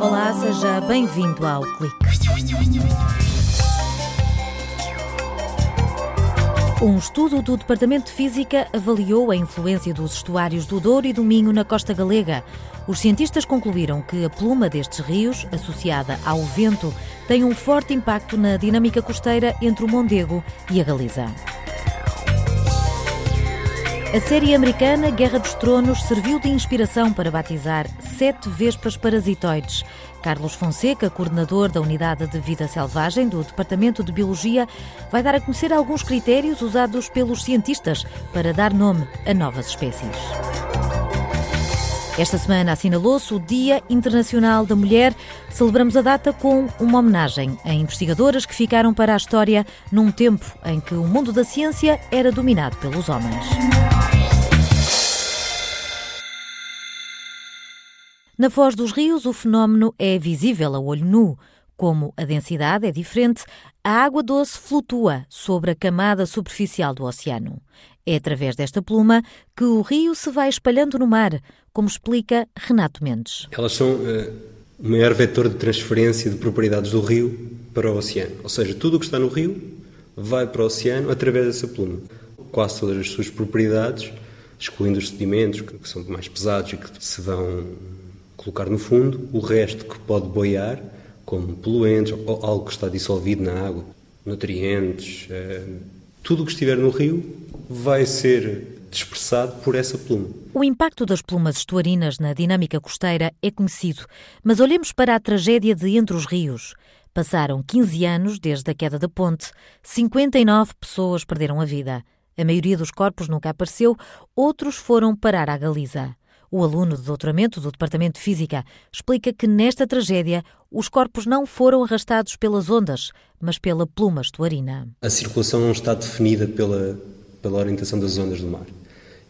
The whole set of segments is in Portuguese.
Olá, seja bem-vindo ao Clique. Um estudo do Departamento de Física avaliou a influência dos estuários do Douro e do Minho na costa galega. Os cientistas concluíram que a pluma destes rios, associada ao vento, tem um forte impacto na dinâmica costeira entre o Mondego e a Galiza. A série americana Guerra dos Tronos serviu de inspiração para batizar sete vespas parasitoides. Carlos Fonseca, coordenador da Unidade de Vida Selvagem do Departamento de Biologia, vai dar a conhecer alguns critérios usados pelos cientistas para dar nome a novas espécies. Esta semana assinalou-se o Dia Internacional da Mulher. Celebramos a data com uma homenagem a investigadoras que ficaram para a história num tempo em que o mundo da ciência era dominado pelos homens. Na foz dos rios, o fenómeno é visível a olho nu. Como a densidade é diferente, a água doce flutua sobre a camada superficial do oceano. É através desta pluma que o rio se vai espalhando no mar, como explica Renato Mendes. Elas são uh, o maior vetor de transferência de propriedades do rio para o oceano. Ou seja, tudo o que está no rio vai para o oceano através dessa pluma. Quase todas as suas propriedades, excluindo os sedimentos, que são mais pesados e que se vão colocar no fundo, o resto que pode boiar como poluentes ou algo que está dissolvido na água, nutrientes, eh, tudo o que estiver no rio vai ser dispersado por essa pluma. O impacto das plumas estuarinas na dinâmica costeira é conhecido, mas olhemos para a tragédia de Entre os Rios. Passaram 15 anos desde a queda da ponte, 59 pessoas perderam a vida. A maioria dos corpos nunca apareceu, outros foram parar à Galiza. O aluno de doutoramento do Departamento de Física explica que nesta tragédia os corpos não foram arrastados pelas ondas, mas pela pluma estuarina. A circulação não está definida pela, pela orientação das ondas do mar.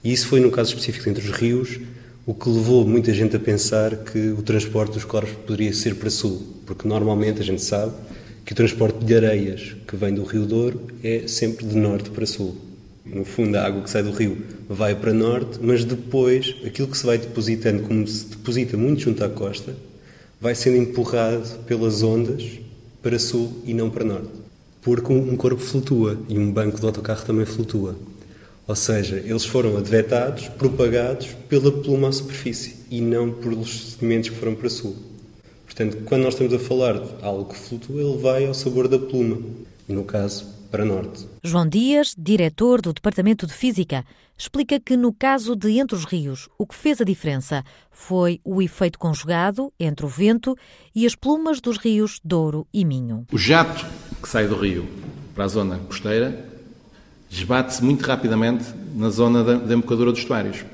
E isso foi, no caso específico entre os rios, o que levou muita gente a pensar que o transporte dos corpos poderia ser para sul, porque normalmente a gente sabe que o transporte de areias que vem do Rio Douro é sempre de norte para sul. No fundo, a água que sai do rio vai para norte, mas depois aquilo que se vai depositando, como se deposita muito junto à costa, vai sendo empurrado pelas ondas para sul e não para norte. Porque um corpo flutua e um banco de autocarro também flutua. Ou seja, eles foram advetados, propagados pela pluma à superfície e não pelos sedimentos que foram para sul. Portanto, quando nós estamos a falar de algo que flutua, ele vai ao sabor da pluma. No caso, para norte. João Dias, diretor do Departamento de Física, explica que no caso de Entre os Rios, o que fez a diferença foi o efeito conjugado entre o vento e as plumas dos rios Douro e Minho. O jato que sai do rio para a zona costeira desbate-se muito rapidamente na zona da, da embocadura dos estuários.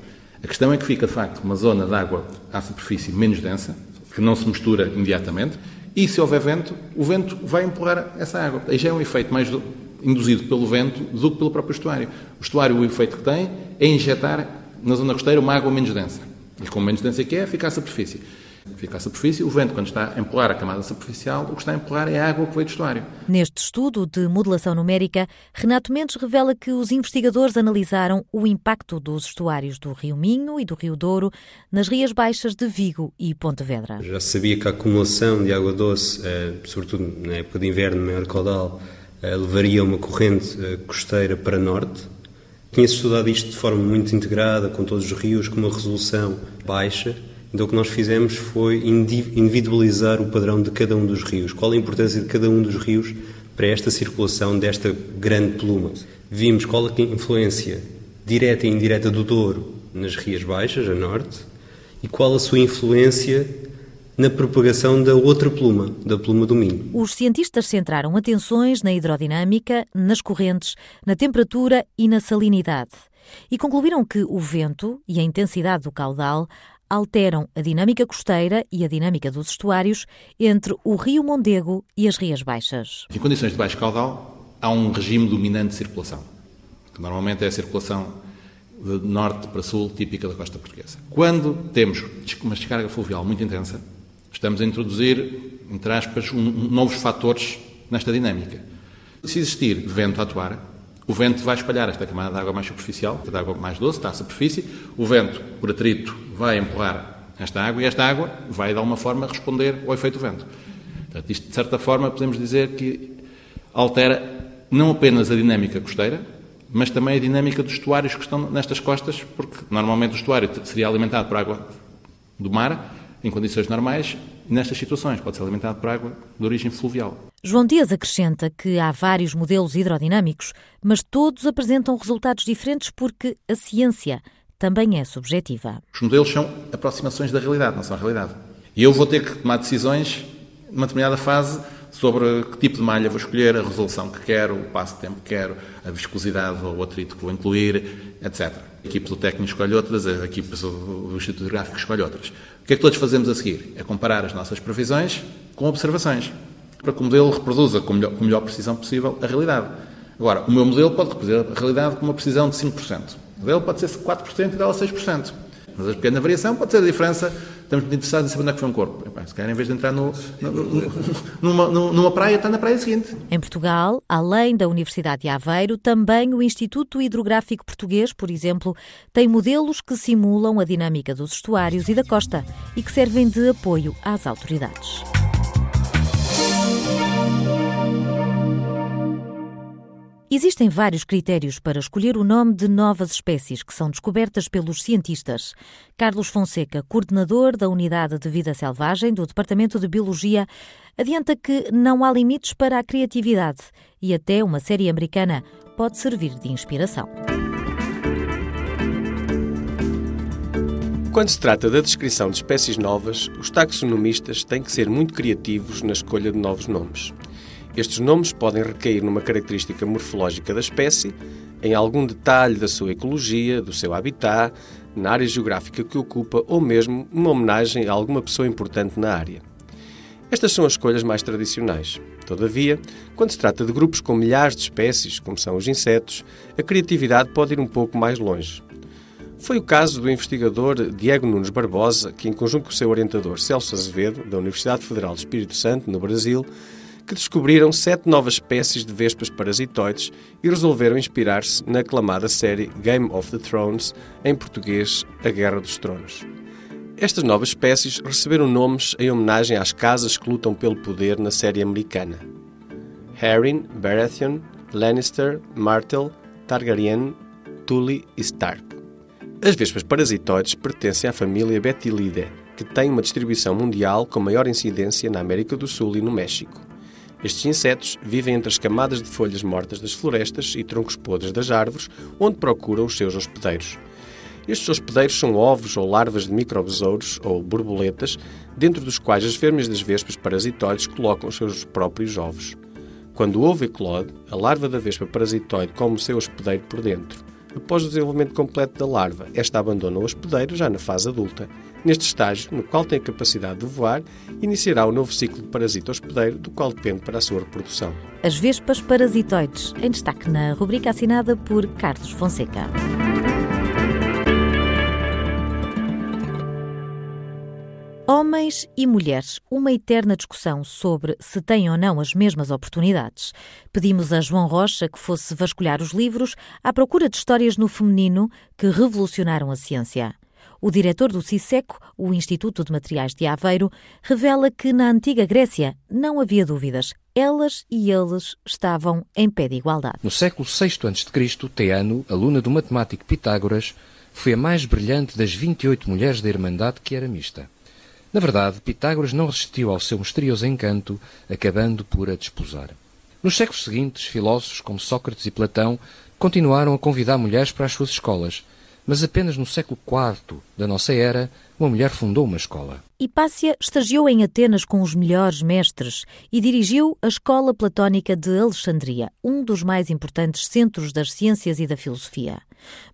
A questão é que fica, de facto, uma zona de água à superfície menos densa, que não se mistura imediatamente, e se houver vento, o vento vai empurrar essa água. Aí já é um efeito mais induzido pelo vento do que pelo próprio estuário. O estuário, o efeito que tem é injetar na zona costeira uma água menos densa. E com menos densa que é, fica à superfície. Fica à superfície, o vento, quando está a empurrar a camada superficial, o que está a empurrar é a água que veio do estuário. Neste estudo de modelação numérica, Renato Mendes revela que os investigadores analisaram o impacto dos estuários do Rio Minho e do Rio Douro nas rias baixas de Vigo e Pontevedra. Já sabia que a acumulação de água doce, eh, sobretudo na época de inverno, maior caudal, eh, levaria uma corrente eh, costeira para norte. Tinha-se estudado isto de forma muito integrada, com todos os rios, com uma resolução baixa. Então o que nós fizemos foi individualizar o padrão de cada um dos rios. Qual a importância de cada um dos rios para esta circulação desta grande pluma. Vimos qual a influência direta e indireta do Douro nas rias baixas, a norte, e qual a sua influência na propagação da outra pluma, da pluma do Minho. Os cientistas centraram atenções na hidrodinâmica, nas correntes, na temperatura e na salinidade. E concluíram que o vento e a intensidade do caudal alteram a dinâmica costeira e a dinâmica dos estuários entre o rio Mondego e as rias baixas. Em condições de baixo caudal, há um regime dominante de circulação, que normalmente é a circulação de norte para sul, típica da costa portuguesa. Quando temos uma descarga fluvial muito intensa, Estamos a introduzir, entre aspas, um, novos fatores nesta dinâmica. Se existir vento a atuar, o vento vai espalhar esta camada de água mais superficial, de água mais doce, está à superfície. O vento, por atrito, vai empurrar esta água e esta água vai de alguma forma responder ao efeito vento. Portanto, isto de certa forma podemos dizer que altera não apenas a dinâmica costeira, mas também a dinâmica dos estuários que estão nestas costas, porque normalmente o estuário seria alimentado por água do mar, em condições normais, nestas situações pode ser alimentado por água de origem fluvial. João Dias acrescenta que há vários modelos hidrodinâmicos, mas todos apresentam resultados diferentes porque a ciência também é subjetiva. Os modelos são aproximações da realidade, não são a realidade. E eu vou ter que tomar decisões numa determinada fase sobre que tipo de malha vou escolher, a resolução que quero, o passo de tempo que quero, a viscosidade ou o atrito que vou incluir, etc. A equipe do técnico escolhe outras, a equipe do Instituto Gráfico escolhe outras. O que é que todos fazemos a seguir? É comparar as nossas previsões com observações, para que o modelo reproduza com a melhor, melhor precisão possível a realidade. Agora, o meu modelo pode reproduzir a realidade com uma precisão de 5%. O modelo pode ser 4% e dela 6%. Mas a pequena variação pode ser a diferença. Estamos interessados em saber onde é que foi um corpo. Se calhar, em vez de entrar no, no, numa, numa praia, está na praia seguinte. Em Portugal, além da Universidade de Aveiro, também o Instituto Hidrográfico Português, por exemplo, tem modelos que simulam a dinâmica dos estuários e da costa e que servem de apoio às autoridades. Existem vários critérios para escolher o nome de novas espécies que são descobertas pelos cientistas. Carlos Fonseca, coordenador da Unidade de Vida Selvagem do Departamento de Biologia, adianta que não há limites para a criatividade e até uma série americana pode servir de inspiração. Quando se trata da descrição de espécies novas, os taxonomistas têm que ser muito criativos na escolha de novos nomes. Estes nomes podem recair numa característica morfológica da espécie, em algum detalhe da sua ecologia, do seu habitat, na área geográfica que ocupa ou mesmo uma homenagem a alguma pessoa importante na área. Estas são as escolhas mais tradicionais. Todavia, quando se trata de grupos com milhares de espécies, como são os insetos, a criatividade pode ir um pouco mais longe. Foi o caso do investigador Diego Nunes Barbosa, que, em conjunto com o seu orientador Celso Azevedo, da Universidade Federal do Espírito Santo, no Brasil, que descobriram sete novas espécies de vespas parasitoides e resolveram inspirar-se na aclamada série Game of the Thrones, em português A Guerra dos Tronos. Estas novas espécies receberam nomes em homenagem às casas que lutam pelo poder na série americana. Harrin, Baratheon, Lannister, Martell, Targaryen, Tully e Stark. As vespas parasitoides pertencem à família Betilidae, que tem uma distribuição mundial com maior incidência na América do Sul e no México. Estes insetos vivem entre as camadas de folhas mortas das florestas e troncos podres das árvores, onde procuram os seus hospedeiros. Estes hospedeiros são ovos ou larvas de microbesouros ou borboletas, dentro dos quais as fêmeas das vespas parasitoides colocam os seus próprios ovos. Quando o ovo eclode, a larva da vespa parasitoide come o seu hospedeiro por dentro. Após o desenvolvimento completo da larva, esta abandona o hospedeiro já na fase adulta. Neste estágio, no qual tem a capacidade de voar, iniciará o novo ciclo de parasita hospedeiro, do qual depende para a sua reprodução. As vespas parasitoides, em destaque na rubrica assinada por Carlos Fonseca. Homens e mulheres, uma eterna discussão sobre se têm ou não as mesmas oportunidades. Pedimos a João Rocha que fosse vasculhar os livros à procura de histórias no feminino que revolucionaram a ciência. O diretor do CISECO, o Instituto de Materiais de Aveiro, revela que na antiga Grécia não havia dúvidas. Elas e eles estavam em pé de igualdade. No século VI a.C., Teano, aluna do matemático Pitágoras, foi a mais brilhante das 28 mulheres da Irmandade que era mista. Na verdade, Pitágoras não resistiu ao seu misterioso encanto, acabando por a desposar. Nos séculos seguintes, filósofos como Sócrates e Platão continuaram a convidar mulheres para as suas escolas, mas apenas no século IV da nossa era, uma mulher fundou uma escola. Hipácia estagiou em Atenas com os melhores mestres e dirigiu a Escola Platónica de Alexandria, um dos mais importantes centros das ciências e da filosofia.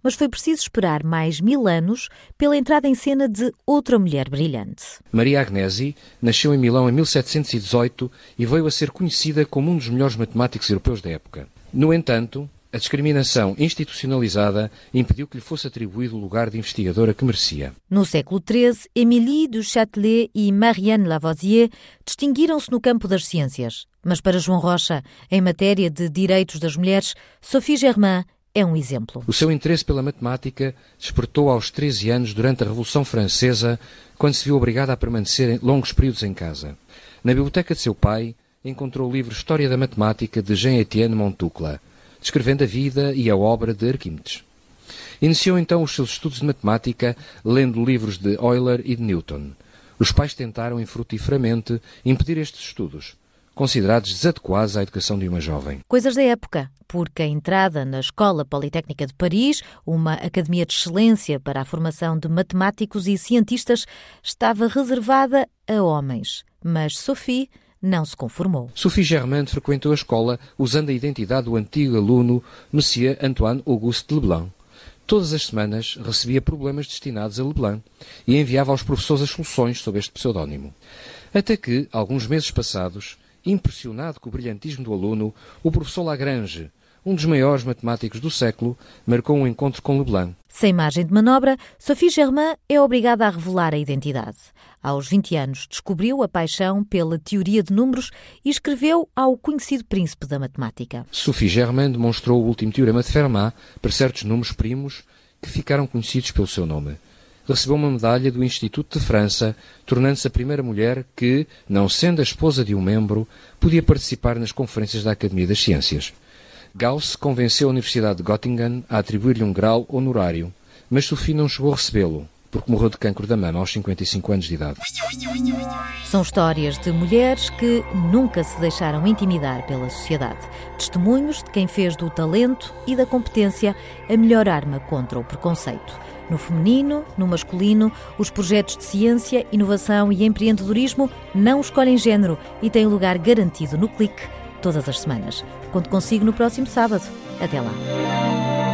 Mas foi preciso esperar mais mil anos pela entrada em cena de outra mulher brilhante. Maria Agnesi nasceu em Milão em 1718 e veio a ser conhecida como um dos melhores matemáticos europeus da época. No entanto, a discriminação institucionalizada impediu que lhe fosse atribuído o lugar de investigadora que merecia. No século XIII, Émilie du Châtelet e Marianne Lavoisier distinguiram-se no campo das ciências. Mas para João Rocha, em matéria de direitos das mulheres, Sophie Germain é um exemplo. O seu interesse pela matemática despertou aos 13 anos durante a Revolução Francesa, quando se viu obrigado a permanecer longos períodos em casa. Na biblioteca de seu pai, encontrou o livro História da Matemática de Jean-Étienne Montucla, descrevendo a vida e a obra de Arquimedes. Iniciou então os seus estudos de matemática lendo livros de Euler e de Newton. Os pais tentaram infrutíferamente impedir estes estudos, considerados desadequados à educação de uma jovem. Coisas da época, porque a entrada na Escola Politécnica de Paris, uma academia de excelência para a formação de matemáticos e cientistas, estava reservada a homens. Mas Sophie não se conformou. Sophie Germain frequentou a escola usando a identidade do antigo aluno Monsieur Antoine Auguste Leblanc. Todas as semanas recebia problemas destinados a Leblanc e enviava aos professores as soluções sob este pseudónimo. Até que, alguns meses passados, impressionado com o brilhantismo do aluno, o professor Lagrange, um dos maiores matemáticos do século, marcou um encontro com Leblanc. Sem margem de manobra, Sophie Germain é obrigada a revelar a identidade. Aos 20 anos, descobriu a paixão pela teoria de números e escreveu ao conhecido príncipe da matemática. Sophie Germain demonstrou o último teorema de Fermat para certos números primos que ficaram conhecidos pelo seu nome. Recebeu uma medalha do Instituto de França, tornando-se a primeira mulher que, não sendo a esposa de um membro, podia participar nas conferências da Academia das Ciências. Gauss convenceu a Universidade de Göttingen a atribuir-lhe um grau honorário, mas Sophie não chegou a recebê-lo, porque morreu de cancro da mama aos 55 anos de idade. São histórias de mulheres que nunca se deixaram intimidar pela sociedade. Testemunhos de quem fez do talento e da competência a melhor arma contra o preconceito. No feminino, no masculino, os projetos de ciência, inovação e empreendedorismo não escolhem género e têm lugar garantido no clique todas as semanas. Conto consigo no próximo sábado. Até lá.